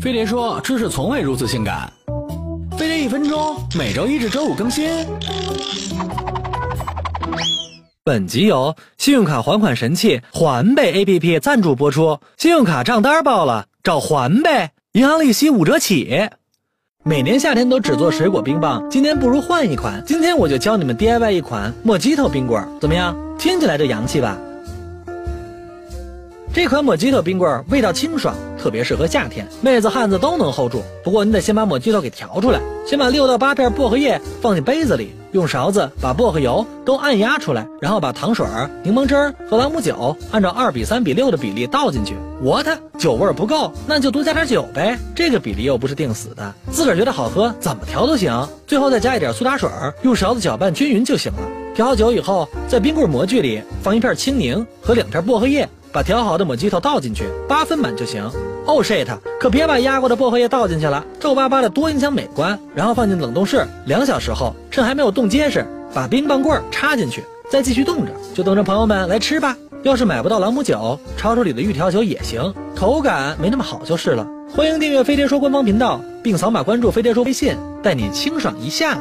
飞碟说：“知识从未如此性感。”飞碟一分钟，每周一至周五更新。本集由信用卡还款神器环贝 APP 赞助播出。信用卡账单爆了，找环贝，银行利息五折起。每年夏天都只做水果冰棒，今年不如换一款。今天我就教你们 DIY 一款莫吉托冰棍，怎么样？听起来就洋气吧？这款莫吉托冰棍味道清爽，特别适合夏天，妹子汉子都能 hold 住。不过你得先把莫吉托给调出来，先把六到八片薄荷叶放进杯子里，用勺子把薄荷油都按压出来，然后把糖水、柠檬汁和朗姆酒按照二比三比六的比例倒进去。我的酒味不够，那就多加点酒呗。这个比例又不是定死的，自个儿觉得好喝，怎么调都行。最后再加一点苏打水，用勺子搅拌均匀就行了。调好酒以后，在冰棍模具里放一片青柠和两片薄荷叶。把调好的抹吉头倒进去，八分满就行。Oh shit！可别把压过的薄荷叶倒进去了，皱巴巴的多影响美观。然后放进冷冻室，两小时后，趁还没有冻结实，把冰棒棍插进去，再继续冻着，就等着朋友们来吃吧。要是买不到朗姆酒，超市里的预调酒也行，口感没那么好就是了。欢迎订阅飞碟说官方频道，并扫码关注飞碟说微信，带你清爽一下。